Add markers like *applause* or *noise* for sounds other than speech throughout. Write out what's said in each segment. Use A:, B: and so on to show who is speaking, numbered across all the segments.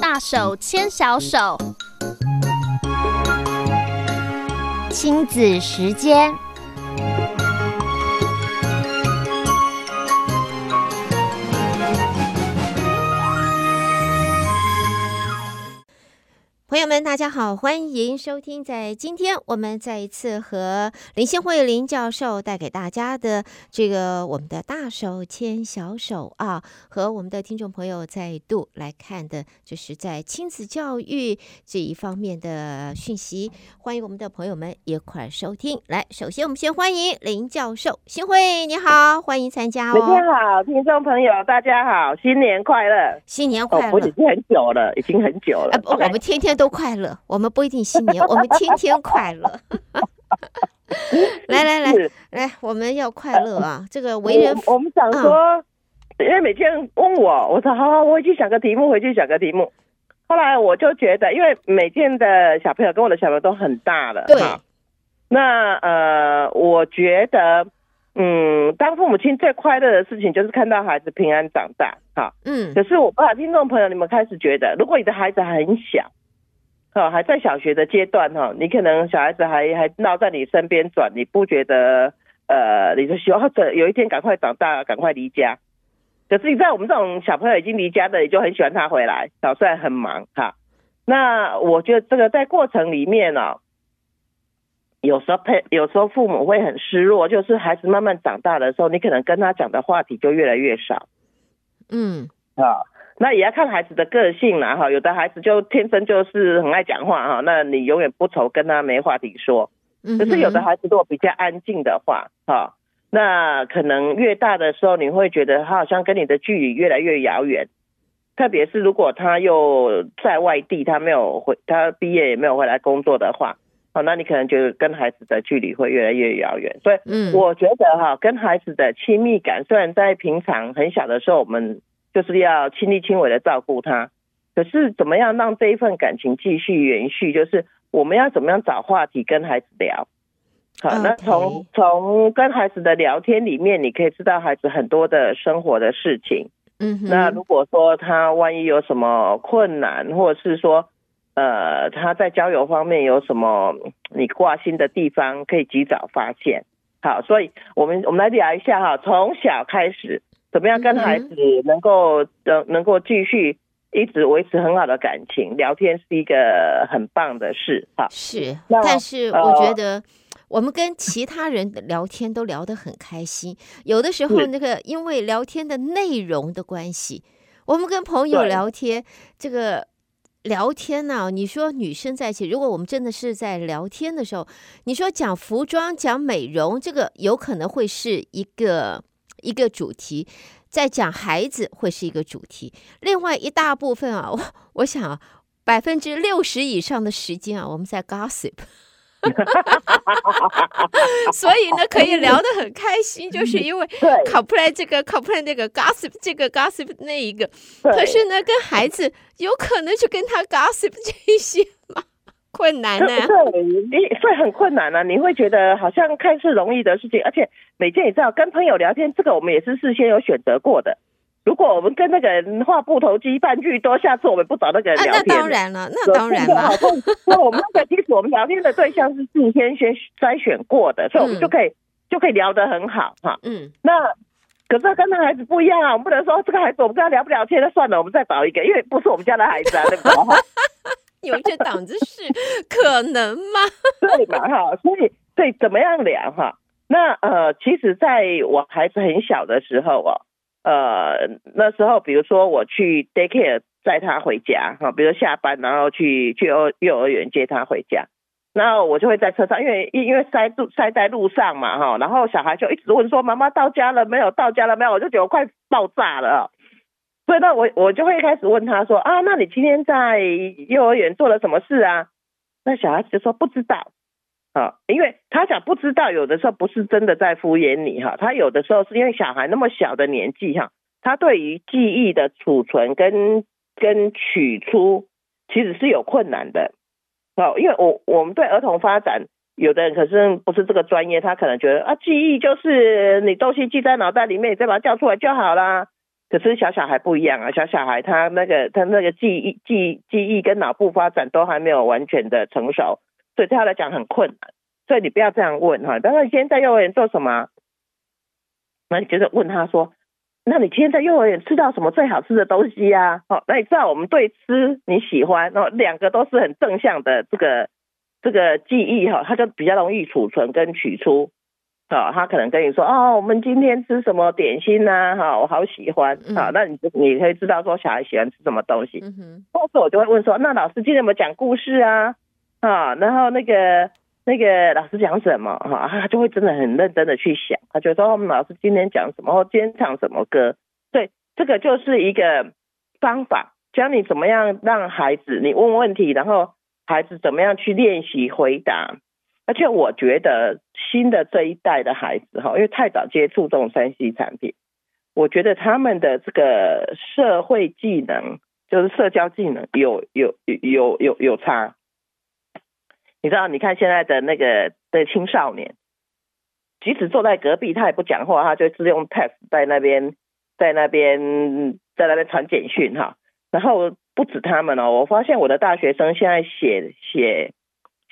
A: 大手牵小手，亲子时间。
B: 朋友们，大家好，欢迎收听。在今天，我们再一次和林先慧林教授带给大家的这个我们的大手牵小手啊，和我们的听众朋友再度来看的，就是在亲子教育这一方面的讯息。欢迎我们的朋友们一块儿收听。来，首先我们先欢迎林教授，新慧你好，欢迎参加哦。
C: 大家好，听众朋友大家好，新年快乐，
B: 新年快乐。
C: 我已经很久了，已经很久了。
B: 啊、我们天天。都快乐，我们不一定新年，我们天天快乐。*laughs* 来来来来，我们要快乐啊！这个为人
C: 我，我们想说，嗯、因为每天问我，我说好好，我回去想个题目，回去想个题目。后来我就觉得，因为每天的小朋友跟我的小朋友都很大了，
B: 对。
C: 那呃，我觉得，嗯，当父母亲最快乐的事情就是看到孩子平安长大，哈，
B: 嗯。
C: 可是我不知道听众朋友，你们开始觉得，如果你的孩子很小。哦，还在小学的阶段哈，你可能小孩子还还闹在你身边转，你不觉得呃，你就希望这有一天赶快长大，赶快离家。可是你在，我们这种小朋友已经离家的，也就很喜欢他回来，小虽然很忙哈。那我觉得这个在过程里面呢，有时候配，有时候父母会很失落，就是孩子慢慢长大的时候，你可能跟他讲的话题就越来越少。
B: 嗯，
C: 啊。那也要看孩子的个性啦，哈，有的孩子就天生就是很爱讲话，哈，那你永远不愁跟他没话题说。可是有的孩子如果比较安静的话，哈，那可能越大的时候，你会觉得他好像跟你的距离越来越遥远。特别是如果他又在外地，他没有回，他毕业也没有回来工作的话，好，那你可能觉得跟孩子的距离会越来越遥远。所以，嗯，我觉得哈，跟孩子的亲密感，虽然在平常很小的时候，我们就是要亲力亲为的照顾他，可是怎么样让这一份感情继续延续？就是我们要怎么样找话题跟孩子聊？好那从从跟孩子的聊天里面，你可以知道孩子很多的生活的事情。嗯哼，那如果说他万一有什么困难，或者是说呃他在交友方面有什么你挂心的地方，可以及早发现。好，所以我们我们来聊一下哈，从小开始。怎么样跟孩子能够能能够继续一直维持很好的感情？聊天是一个很棒的事，哈。
B: 是，但是我觉得我们跟其他人聊天都聊得很开心。有的时候，那个因为聊天的内容的关系，我们跟朋友聊天，这个聊天呢，你说女生在一起，如果我们真的是在聊天的时候，你说讲服装、讲美容，这个有可能会是一个。一个主题，在讲孩子会是一个主题。另外一大部分啊，我我想啊，百分之六十以上的时间啊，我们在 gossip，*laughs* 所以呢，可以聊得很开心，就是因为 complain 这个 complain 那个 gossip 这个 gossip 那一个。可是呢，跟孩子有可能去跟他 gossip 这一些吗。困难呢？
C: 对，你会很困难啊！你会觉得好像看似容易的事情，而且每天也知道跟朋友聊天，这个我们也是事先有选择过的。如果我们跟那个人话不投机半句多，下次我们不找那个人聊天。
B: 啊、那当然了，那当然了。
C: 那我们那个其实我们聊天的对象是事先先筛选过的，所以我们就可以、嗯、就可以聊得很好哈。嗯，那可是跟那孩子不一样啊，我们不能说这个孩子我们跟他聊不聊天，那算了，我们再找一个，因为不是我们家的孩子啊，对不对？*laughs*
B: 有这档子事可能吗？
C: 对嘛哈，所以对怎么样聊哈？那呃，其实在我孩子很小的时候哦，呃，那时候比如说我去 daycare 载他回家哈，比如下班然后去去幼幼儿园接他回家，然后我就会在车上，因为因为塞路塞在路上嘛哈，然后小孩就一直问说，妈妈到家了没有？到家了没有？我就觉得快爆炸了。所以那，我我就会开始问他说啊，那你今天在幼儿园做了什么事啊？那小孩子就说不知道，啊，因为他讲不知道，有的时候不是真的在敷衍你哈，他有的时候是因为小孩那么小的年纪哈，他对于记忆的储存跟跟取出其实是有困难的，哦，因为我我们对儿童发展，有的人可是不是这个专业，他可能觉得啊，记忆就是你东西记在脑袋里面，你再把它叫出来就好啦。可是小小孩不一样啊，小小孩他那个他那个记忆记记忆跟脑部发展都还没有完全的成熟，所以对他来讲很困难。所以你不要这样问哈，他说你今天在幼儿园做什么？那你就是问他说，那你今天在幼儿园吃到什么最好吃的东西呀？好，那你知道我们对吃你喜欢，然后两个都是很正向的这个这个记忆哈，他就比较容易储存跟取出。好，他可能跟你说哦，我们今天吃什么点心呐？哈，我好喜欢。好，那你就你可以知道说小孩喜欢吃什么东西。嗯，或是我就会问说，那老师今天有没有讲故事啊？啊，然后那个。那个老师讲什么哈，他就会真的很认真的去想，他觉得说我们老师今天讲什么，或今天唱什么歌，对，这个就是一个方法，教你怎么样让孩子你问问题，然后孩子怎么样去练习回答。而且我觉得新的这一代的孩子哈，因为太早接触这种三 C 产品，我觉得他们的这个社会技能，就是社交技能有有有有有差。你知道，你看现在的那个的青少年，即使坐在隔壁，他也不讲话，他就是用 text 在那边，在那边，在那边传简讯哈。然后不止他们哦，我发现我的大学生现在写写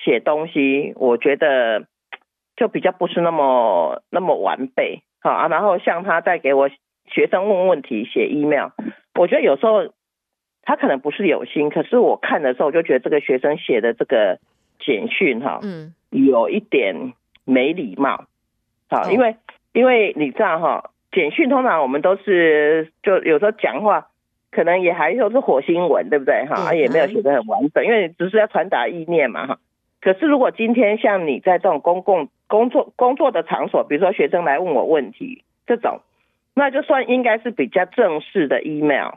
C: 写东西，我觉得就比较不是那么那么完备好啊。然后像他在给我学生问问题写 email，我觉得有时候他可能不是有心，可是我看的时候就觉得这个学生写的这个。简讯哈，嗯，有一点没礼貌，好，因为因为你知道哈，简讯通常我们都是就有时候讲话，可能也还都是火星文，对不对哈？也没有写得很完整，因为只是要传达意念嘛哈。可是如果今天像你在这种公共工作工作的场所，比如说学生来问我问题这种，那就算应该是比较正式的 email，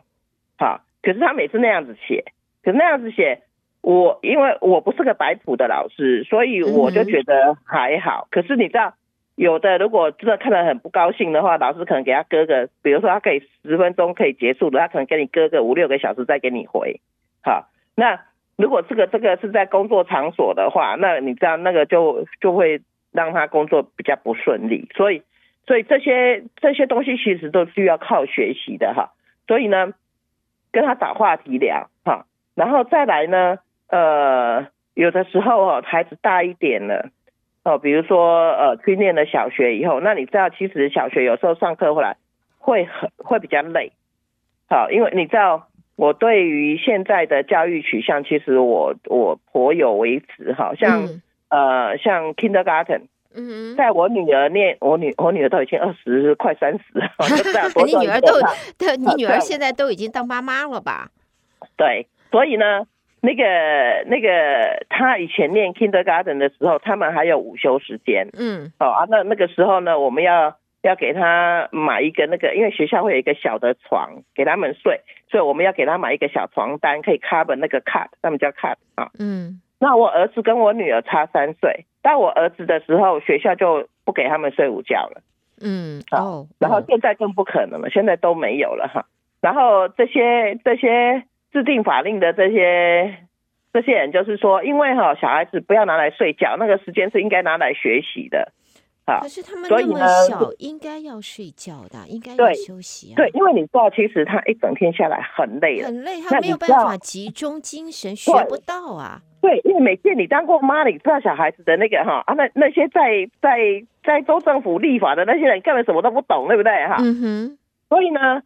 C: 好，可是他每次那样子写，可是那样子写。我因为我不是个摆谱的老师，所以我就觉得还好。可是你知道，有的如果真的看得很不高兴的话，老师可能给他割个，比如说他可以十分钟可以结束的，他可能给你割个五六个小时再给你回。好，那如果这个这个是在工作场所的话，那你知道那个就就会让他工作比较不顺利。所以所以这些这些东西其实都需要靠学习的哈。所以呢，跟他找话题聊哈，然后再来呢。呃，有的时候哦，孩子大一点了，哦，比如说呃，去念了小学以后，那你知道，其实小学有时候上课回来会很会比较累，好，因为你知道，我对于现在的教育取向，其实我我颇有微词，好像、嗯、呃，像 kindergarten，嗯，在我女儿念，我女我女儿都已经二十快三十了，*laughs*
B: 你女儿都对，你女儿现在都已经当妈妈了吧？
C: 对，所以呢。那个那个，他以前念 kindergarten 的时候，他们还有午休时间。嗯，哦啊，那那个时候呢，我们要要给他买一个那个，因为学校会有一个小的床给他们睡，所以我们要给他买一个小床单，可以 cover 那个 cot，他们叫 cot 啊。嗯，那我儿子跟我女儿差三岁，到我儿子的时候，学校就不给他们睡午觉了。嗯，哦，然后现在更不可能了，现在都没有了哈。然后这些这些。制定法令的这些这些人，就是说，因为哈小孩子不要拿来睡觉，那个时间是应该拿来学习的，啊，
B: 可是他们那么小，应该要睡觉的，应该要休息啊。
C: 对，因为你知道，其实他一整天下来很累了，
B: 很累，他没有办法集中精神，学不到啊。
C: 对，因为每次你当过妈，你知道小孩子的那个哈啊，那那些在在在州政府立法的那些人根本什么都不懂，对不对哈？嗯哼。所以呢。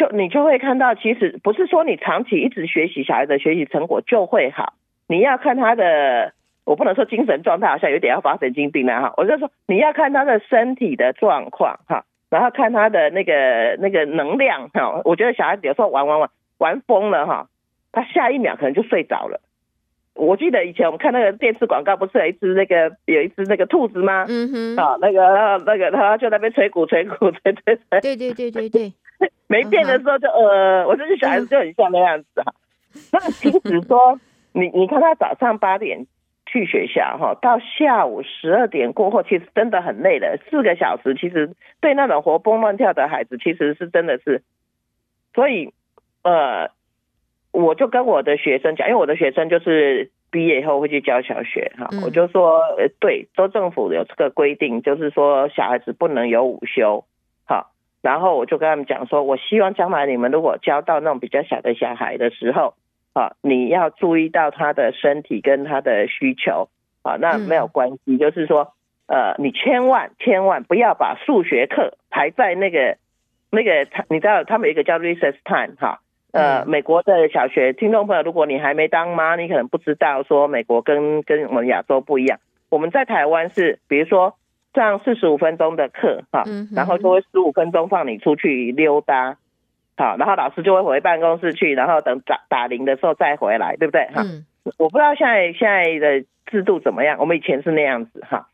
C: 就你就会看到，其实不是说你长期一直学习小孩的学习成果就会好，你要看他的，我不能说精神状态好像有点要发神经病了哈，我就说你要看他的身体的状况哈，然后看他的那个那个能量哈，我觉得小孩子有时候玩玩玩玩疯了哈，他下一秒可能就睡着了。我记得以前我们看那个电视广告，不是有一只那个有一只那个兔子吗？嗯哼，啊那个那个他就在那边吹鼓 *laughs* 吹鼓吹吹吹，
B: 对对对对对。
C: 没变的时候就呃，我这些小孩子就很像那样子啊。*laughs* 那其实说，你你看他早上八点去学校哈，到下午十二点过后，其实真的很累了。四个小时其实对那种活蹦乱跳的孩子，其实是真的是。所以呃，我就跟我的学生讲，因为我的学生就是毕业以后会去教小学哈，我就说对，州政府有这个规定，就是说小孩子不能有午休。然后我就跟他们讲说，我希望将来你们如果教到那种比较小的小孩的时候，啊，你要注意到他的身体跟他的需求，啊，那没有关系，嗯、就是说，呃，你千万千万不要把数学课排在那个那个，你知道他们有一个叫 recess time 哈，呃，美国的小学听众朋友，如果你还没当妈，你可能不知道说美国跟跟我们亚洲不一样，我们在台湾是，比如说。上四十五分钟的课，哈，然后就会十五分钟放你出去溜达，好，然后老师就会回办公室去，然后等打打铃的时候再回来，对不对？哈，我不知道现在现在的制度怎么样，我们以前是那样子，哈。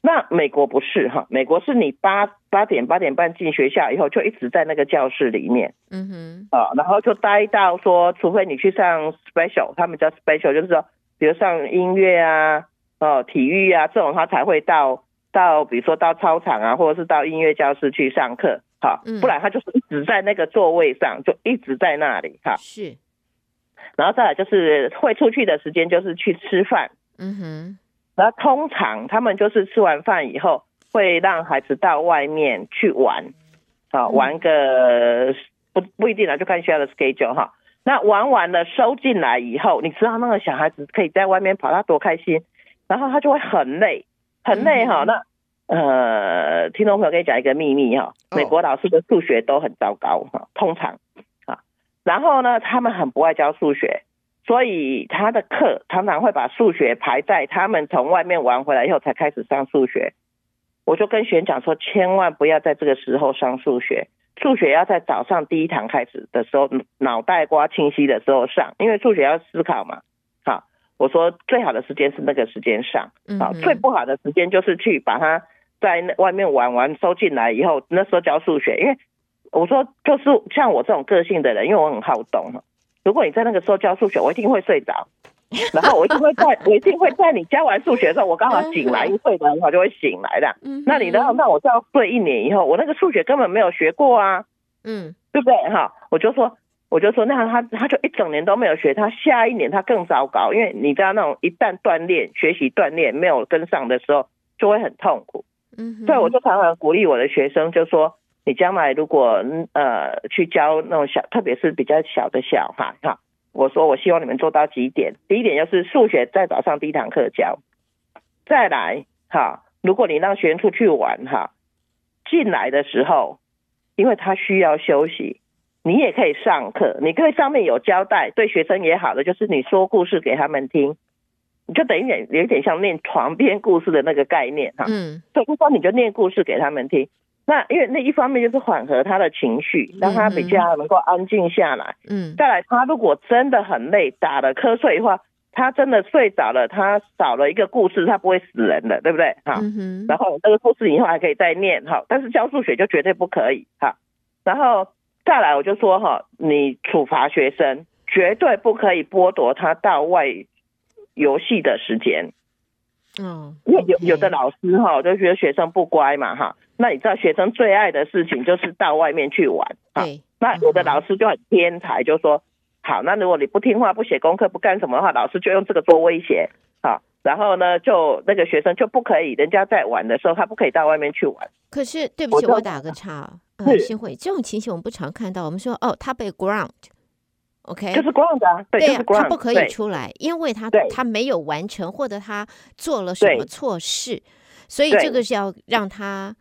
C: 那美国不是，哈，美国是你八八点八点半进学校以后，就一直在那个教室里面，嗯哼，啊，然后就待到说，除非你去上 special，他们叫 special，就是说，比如上音乐啊，哦，体育啊这种，他才会到。到比如说到操场啊，或者是到音乐教室去上课，好，不然他就是一直在那个座位上，就一直在那里，哈。是。然后再来就是会出去的时间就是去吃饭，嗯哼。然后通常他们就是吃完饭以后会让孩子到外面去玩，好，玩个不不一定啊，就看学校的 schedule 哈。那玩完了收进来以后，你知道那个小孩子可以在外面跑，他多开心，然后他就会很累。很累哈，那呃，听众朋友跟你讲一个秘密哈，美国老师的数学都很糟糕哈，通常啊，然后呢，他们很不爱教数学，所以他的课常常会把数学排在他们从外面玩回来以后才开始上数学。我就跟学员讲说，千万不要在这个时候上数学，数学要在早上第一堂开始的时候，脑袋瓜清晰的时候上，因为数学要思考嘛。我说最好的时间是那个时间上，啊，最不好的时间就是去把他在那外面玩完收进来以后，那时候教数学，因为我说就是像我这种个性的人，因为我很好动哈，如果你在那个时候教数学，我一定会睡着，然后我一定会在，*laughs* 我一定会在你教完数学的时候，我刚好醒来，一睡的话就会醒来的，那你然后那我这样睡一年以后，我那个数学根本没有学过啊，嗯，对不对哈？我就说。我就说，那他他就一整年都没有学，他下一年他更糟糕，因为你知道那种一旦锻炼学习锻炼没有跟上的时候，就会很痛苦。嗯，所以我就常常鼓励我的学生，就说你将来如果呃去教那种小，特别是比较小的小孩哈，我说我希望你们做到几点，第一点就是数学在早上第一堂课教，再来哈，如果你让学生出去玩哈，进来的时候，因为他需要休息。你也可以上课，你可以上面有交代，对学生也好的，就是你说故事给他们听，你就等于点有点像念床边故事的那个概念哈。嗯，所以不说你就念故事给他们听，那因为那一方面就是缓和他的情绪，让他比较能够安静下来。嗯，再来他如果真的很累，打了瞌睡的话，他真的睡着了，他少了一个故事，他不会死人的，对不对？哈，嗯然后那个故事以后还可以再念哈，但是教数学就绝对不可以哈，然后。再来，我就说哈，你处罚学生绝对不可以剥夺他到外游戏的时间。嗯，因为有有的老师哈，就觉得学生不乖嘛哈。那你知道学生最爱的事情就是到外面去玩。对。那有的老师就很天才，就说好，那如果你不听话、不写功课、不干什么的话，老师就用这个做威胁。好，然后呢，就那个学生就不可以，人家在玩的时候，他不可以到外面去玩。
B: 可是，对不起，我，我打个岔。嗯，新会，这种情形我们不常看到。我们说，哦，他被 ground，OK，
C: 就是 ground 啊，对，
B: 对呀，他不可以出来，因为他他没有完成，或者他做了什么错事，所以这个是要让他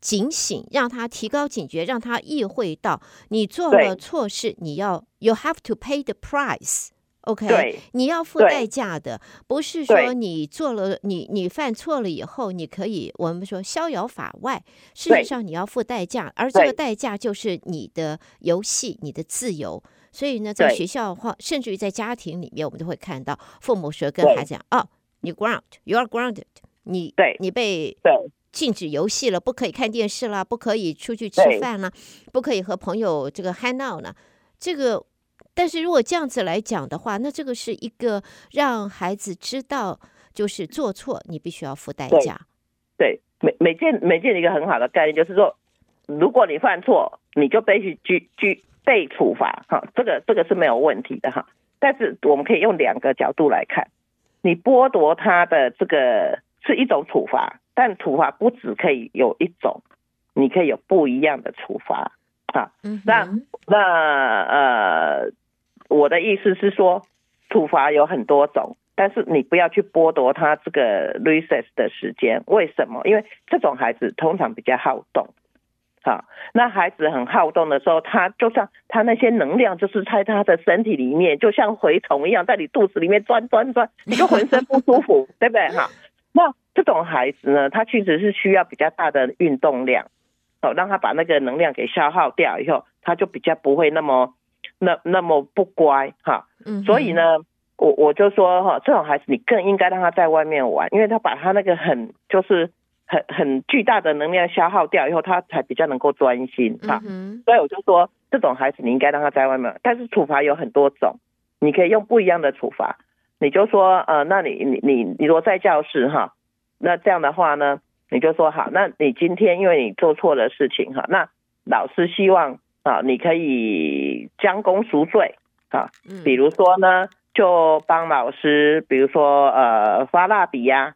B: 警醒，让他提高警觉，让他意会到你做了错事，你要 you have to pay the price。OK，你要付代价的，不是说你做了你你犯错了以后，你可以我们说逍遥法外。事实上，你要付代价，而这个代价就是你的游戏、你的自由。所以呢，在学校或甚至于在家庭里面，我们都会看到父母说跟孩子讲：“哦，你 ground，you are grounded，你对你被禁止游戏了，不可以看电视了，不可以出去吃饭了，不可以和朋友这个 hang out 了。”这个。但是如果这样子来讲的话，那这个是一个让孩子知道，就是做错你必须要付代价。
C: 对，每每件每件一个很好的概念就是说，如果你犯错，你就必须去去被处罚哈，这个这个是没有问题的哈。但是我们可以用两个角度来看，你剥夺他的这个是一种处罚，但处罚不只可以有一种，你可以有不一样的处罚。啊，那那呃，我的意思是说，处罚有很多种，但是你不要去剥夺他这个 recess 的时间。为什么？因为这种孩子通常比较好动。好，那孩子很好动的时候，他就像他那些能量就是在他的身体里面，就像蛔虫一样在你肚子里面钻钻钻，你就浑身不舒服，*laughs* 对不对？哈，那这种孩子呢，他确实是需要比较大的运动量。哦，让他把那个能量给消耗掉以后，他就比较不会那么那那么不乖哈。嗯，所以呢，我我就说哈，这种孩子你更应该让他在外面玩，因为他把他那个很就是很很巨大的能量消耗掉以后，他才比较能够专心哈。嗯，所以我就说，这种孩子你应该让他在外面，但是处罚有很多种，你可以用不一样的处罚。你就说呃，那你你你你如果在教室哈，那这样的话呢？你就说好，那你今天因为你做错了事情哈，那老师希望啊，你可以将功赎罪啊，比如说呢，就帮老师，比如说呃发蜡笔呀，啊，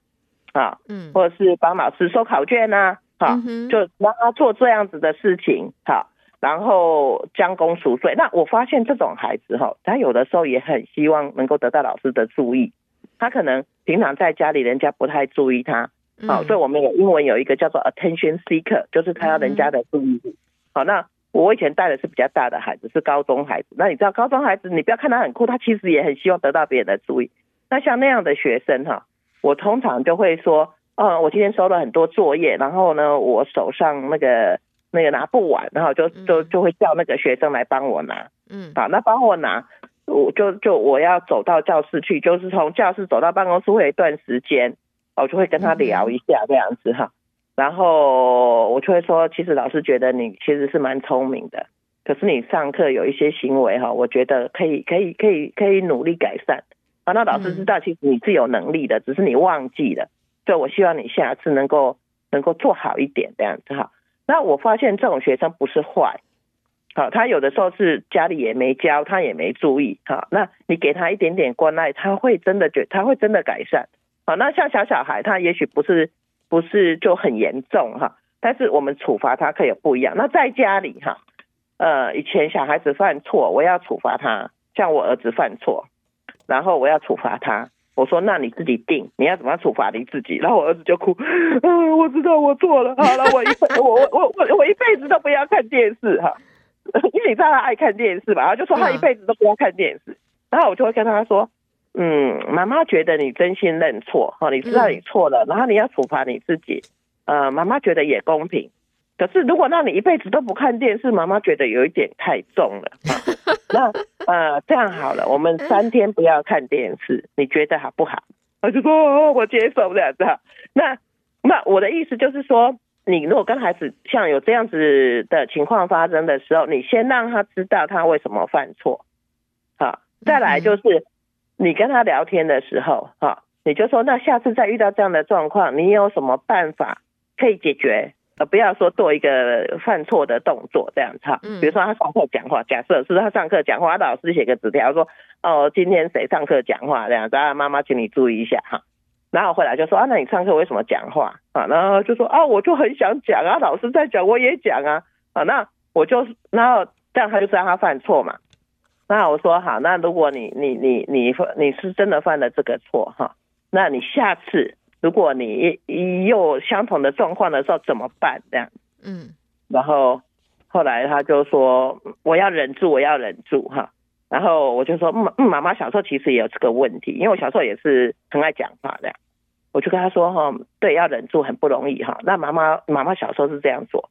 C: 嗯，或者是帮老师收考卷呐，哈，就让他做这样子的事情，好，然后将功赎罪。那我发现这种孩子哈，他有的时候也很希望能够得到老师的注意，他可能平常在家里人家不太注意他。好，所以我们有英文有一个叫做 attention seeker，就是他要人家的注意力。好，那我以前带的是比较大的孩子，是高中孩子。那你知道高中孩子，你不要看他很酷，他其实也很希望得到别人的注意。那像那样的学生哈，我通常就会说，嗯，我今天收了很多作业，然后呢，我手上那个那个拿不完，然后就就就会叫那个学生来帮我拿。嗯，好，那帮我拿，我就就我要走到教室去，就是从教室走到办公室会有一段时间。我就会跟他聊一下这样子哈，然后我就会说，其实老师觉得你其实是蛮聪明的，可是你上课有一些行为哈，我觉得可以可以可以可以努力改善。啊，那老师知道其实你是有能力的，只是你忘记了，所以我希望你下次能够能够做好一点这样子哈。那我发现这种学生不是坏，好，他有的时候是家里也没教，他也没注意，哈，那你给他一点点关爱，他会真的觉他会真的改善。好，那像小小孩，他也许不是不是就很严重哈，但是我们处罚他可以不一样。那在家里哈，呃，以前小孩子犯错，我要处罚他，像我儿子犯错，然后我要处罚他，我说那你自己定，你要怎么样处罚你自己？然后我儿子就哭，嗯，我知道我错了，好了，*laughs* 我一我我我我我一辈子都不要看电视哈，因为你知道他爱看电视嘛，然后就说他一辈子都不要看电视，然后我就会跟他说。嗯，妈妈觉得你真心认错哈，你知道你错了，然后你要处罚你自己，呃，妈妈觉得也公平。可是如果让你一辈子都不看电视，妈妈觉得有一点太重了。*laughs* 那呃，这样好了，我们三天不要看电视，*laughs* 你觉得好不好？*laughs* 我就说哦，我接受这样子。那那我的意思就是说，你如果跟孩子像有这样子的情况发生的时候，你先让他知道他为什么犯错，好，再来就是。你跟他聊天的时候，哈，你就说，那下次再遇到这样的状况，你有什么办法可以解决？呃，不要说做一个犯错的动作这样子哈。比如说他上课讲话，假设是他上课讲话，他老师写个纸条说，哦，今天谁上课讲话这样子，啊，妈妈请你注意一下哈。然后回来就说，啊，那你上课为什么讲话？啊，然后就说，啊，我就很想讲啊，老师在讲我也讲啊，啊，那我就，然后这样他就知道他犯错嘛。那我说好，那如果你你你你你是真的犯了这个错哈，那你下次如果你又相同的状况的时候怎么办？这样，嗯，然后后来他就说我要忍住，我要忍住哈。然后我就说嗯嗯，妈妈小时候其实也有这个问题，因为我小时候也是很爱讲话的。我就跟他说哈，对，要忍住很不容易哈。那妈妈妈妈小时候是这样做。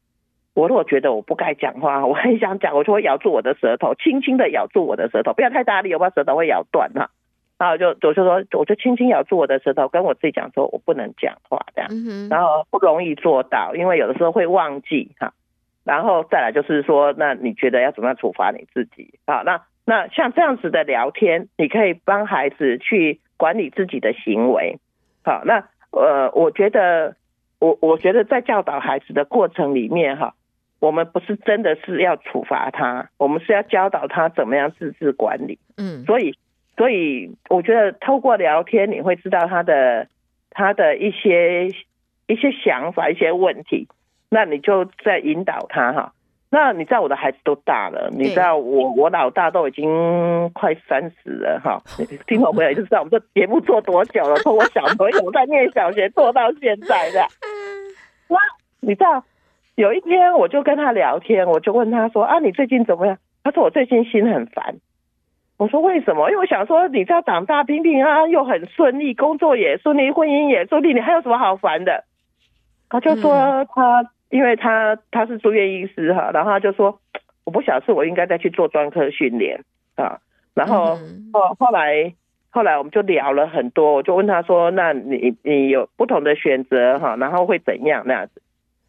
C: 我如果觉得我不该讲话，*laughs* 我很想讲，我就会咬住我的舌头，轻轻的咬住我的舌头，不要太大力，我把舌头会咬断哈。然后就我就说，我就轻轻咬住我的舌头，跟我自己讲说，我不能讲话这样。然后不容易做到，因为有的时候会忘记哈。然后再来就是说，那你觉得要怎么样处罚你自己？好，那那像这样子的聊天，你可以帮孩子去管理自己的行为。好，那呃，我觉得我我觉得在教导孩子的过程里面哈。我们不是真的是要处罚他，我们是要教导他怎么样自治管理。嗯，所以，所以我觉得透过聊天，你会知道他的他的一些一些想法、一些问题。那你就在引导他哈。那你知道我的孩子都大了，你知道我我老大都已经快三十了哈。听我朋友就知道我们这节目做多久了，从我小朋友在念小学做到现在的。那你知道有一天我就跟他聊天，我就问他说啊，你最近怎么样？他说我最近心很烦。我说为什么？因为我想说你这样长大平平安安又很顺利，工作也顺利，婚姻也顺利，你还有什么好烦的？他就说他。因为他他是住院医师哈，然后他就说，我不晓得是我应该再去做专科训练啊，然后后后来后来我们就聊了很多，我就问他说，那你你有不同的选择哈，然后会怎样那样子？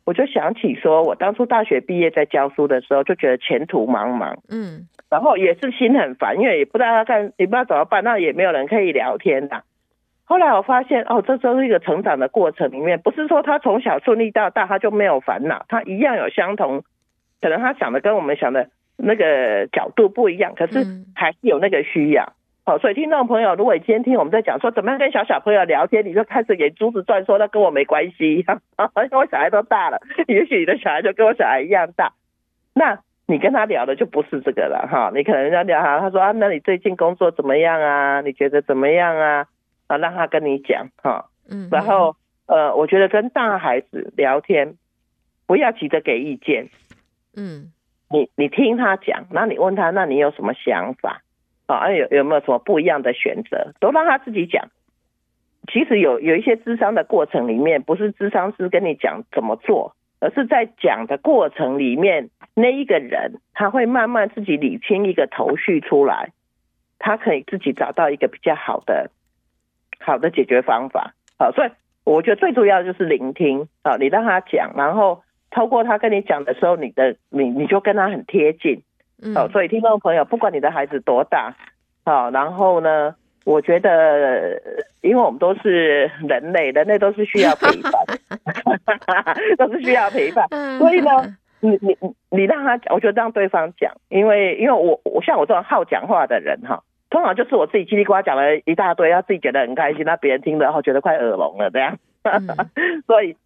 C: 我就想起说我当初大学毕业在教书的时候，就觉得前途茫茫，嗯，然后也是心很烦，因为也不知道要干，也不知道怎么办，那也没有人可以聊天的。后来我发现，哦，这都是一个成长的过程里面，不是说他从小顺利到大，他就没有烦恼，他一样有相同，可能他想的跟我们想的那个角度不一样，可是还是有那个需要。好，所以听众朋友，如果你今天听我们在讲说怎么样跟小小朋友聊天，你就开始眼珠子转，说那跟我没关系，*laughs* 因为我小孩都大了，也许你的小孩就跟我小孩一样大，那你跟他聊的就不是这个了哈，你可能要聊哈，他说啊，那你最近工作怎么样啊？你觉得怎么样啊？啊，让他跟你讲哈，嗯，然后呃，我觉得跟大孩子聊天，不要急着给意见，嗯，你你听他讲，那你问他，那你有什么想法？啊，有有没有什么不一样的选择？都让他自己讲。其实有有一些智商的过程里面，不是智商师跟你讲怎么做，而是在讲的过程里面，那一个人他会慢慢自己理清一个头绪出来，他可以自己找到一个比较好的。好的解决方法，好，所以我觉得最重要的就是聆听。啊，你让他讲，然后透过他跟你讲的时候，你的你你就跟他很贴近，好，所以听众朋友，不管你的孩子多大，好，然后呢，我觉得，因为我们都是人类，人类都是需要陪伴，*laughs* 都是需要陪伴，所以呢，你你你让他讲，我觉得让对方讲，因为因为我我像我这种好讲话的人哈。通常就是我自己叽里呱啦讲了一大堆，他自己觉得很开心，那别人听了然后觉得快耳聋了这样。嗯、*laughs* 所以，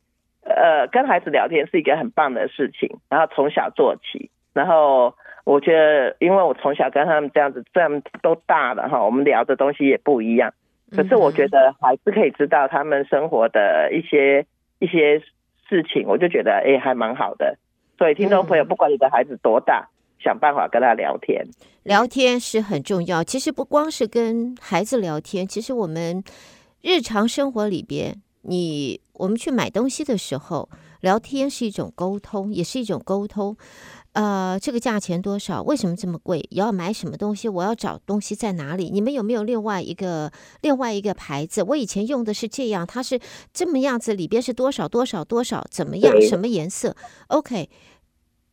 C: 呃，跟孩子聊天是一个很棒的事情，然后从小做起。然后我觉得，因为我从小跟他们这样子，这样都大了哈，我们聊的东西也不一样。可是我觉得还是可以知道他们生活的一些一些事情，我就觉得哎、欸，还蛮好的。所以听众朋友，不管你的孩子多大。想办法跟他聊天，
B: 聊天是很重要。其实不光是跟孩子聊天，其实我们日常生活里边，你我们去买东西的时候，聊天是一种沟通，也是一种沟通。呃，这个价钱多少？为什么这么贵？要买什么东西？我要找东西在哪里？你们有没有另外一个另外一个牌子？我以前用的是这样，它是这么样子，里边是多少多少多少？怎么样？什么颜色？OK。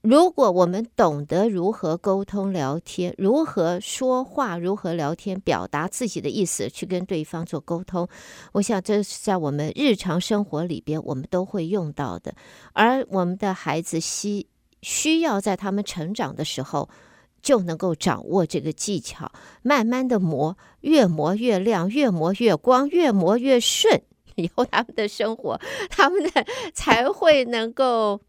B: 如果我们懂得如何沟通聊天，如何说话，如何聊天，表达自己的意思，去跟对方做沟通，我想这是在我们日常生活里边我们都会用到的。而我们的孩子需需要在他们成长的时候就能够掌握这个技巧，慢慢的磨，越磨越亮，越磨越光，越磨越顺，*laughs* 以后他们的生活，他们的才会能够。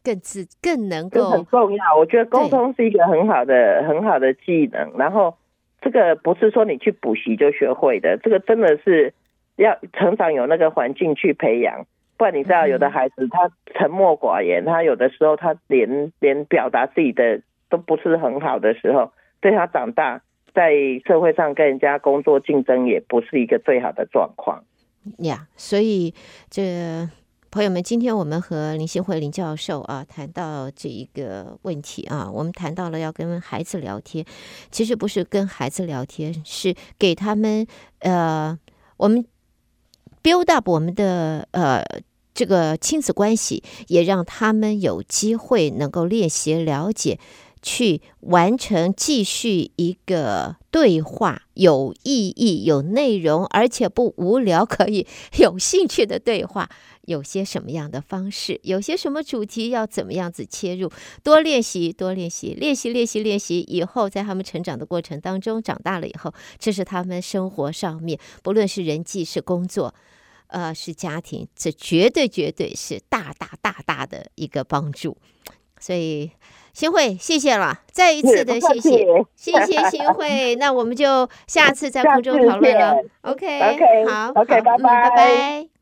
B: 更自更能够
C: 很重要，我觉得沟通是一个很好的很好的技能。然后这个不是说你去补习就学会的，这个真的是要成长有那个环境去培养。不然你知道，有的孩子他沉默寡言，他有的时候他连连表达自己的都不是很好的时候，对他长大在社会上跟人家工作竞争也不是一个最好的状况。
B: 呀，yeah, 所以这。朋友们，今天我们和林新慧林教授啊谈到这一个问题啊，我们谈到了要跟孩子聊天，其实不是跟孩子聊天，是给他们呃，我们 build up 我们的呃这个亲子关系，也让他们有机会能够练习了解，去完成继续一个对话，有意义、有内容，而且不无聊，可以有兴趣的对话。有些什么样的方式，有些什么主题要怎么样子切入，多练习，多练习，练习，练习，练习，以后在他们成长的过程当中，长大了以后，这是他们生活上面，不论是人际是工作，呃，是家庭，这绝对绝对是大大大大的一个帮助。所以，新会，谢谢了，再一次的谢谢，谢谢 *laughs* 新会。那我们就下次在空中讨论了。OK，, 好
C: ，OK，拜拜，
B: 拜拜。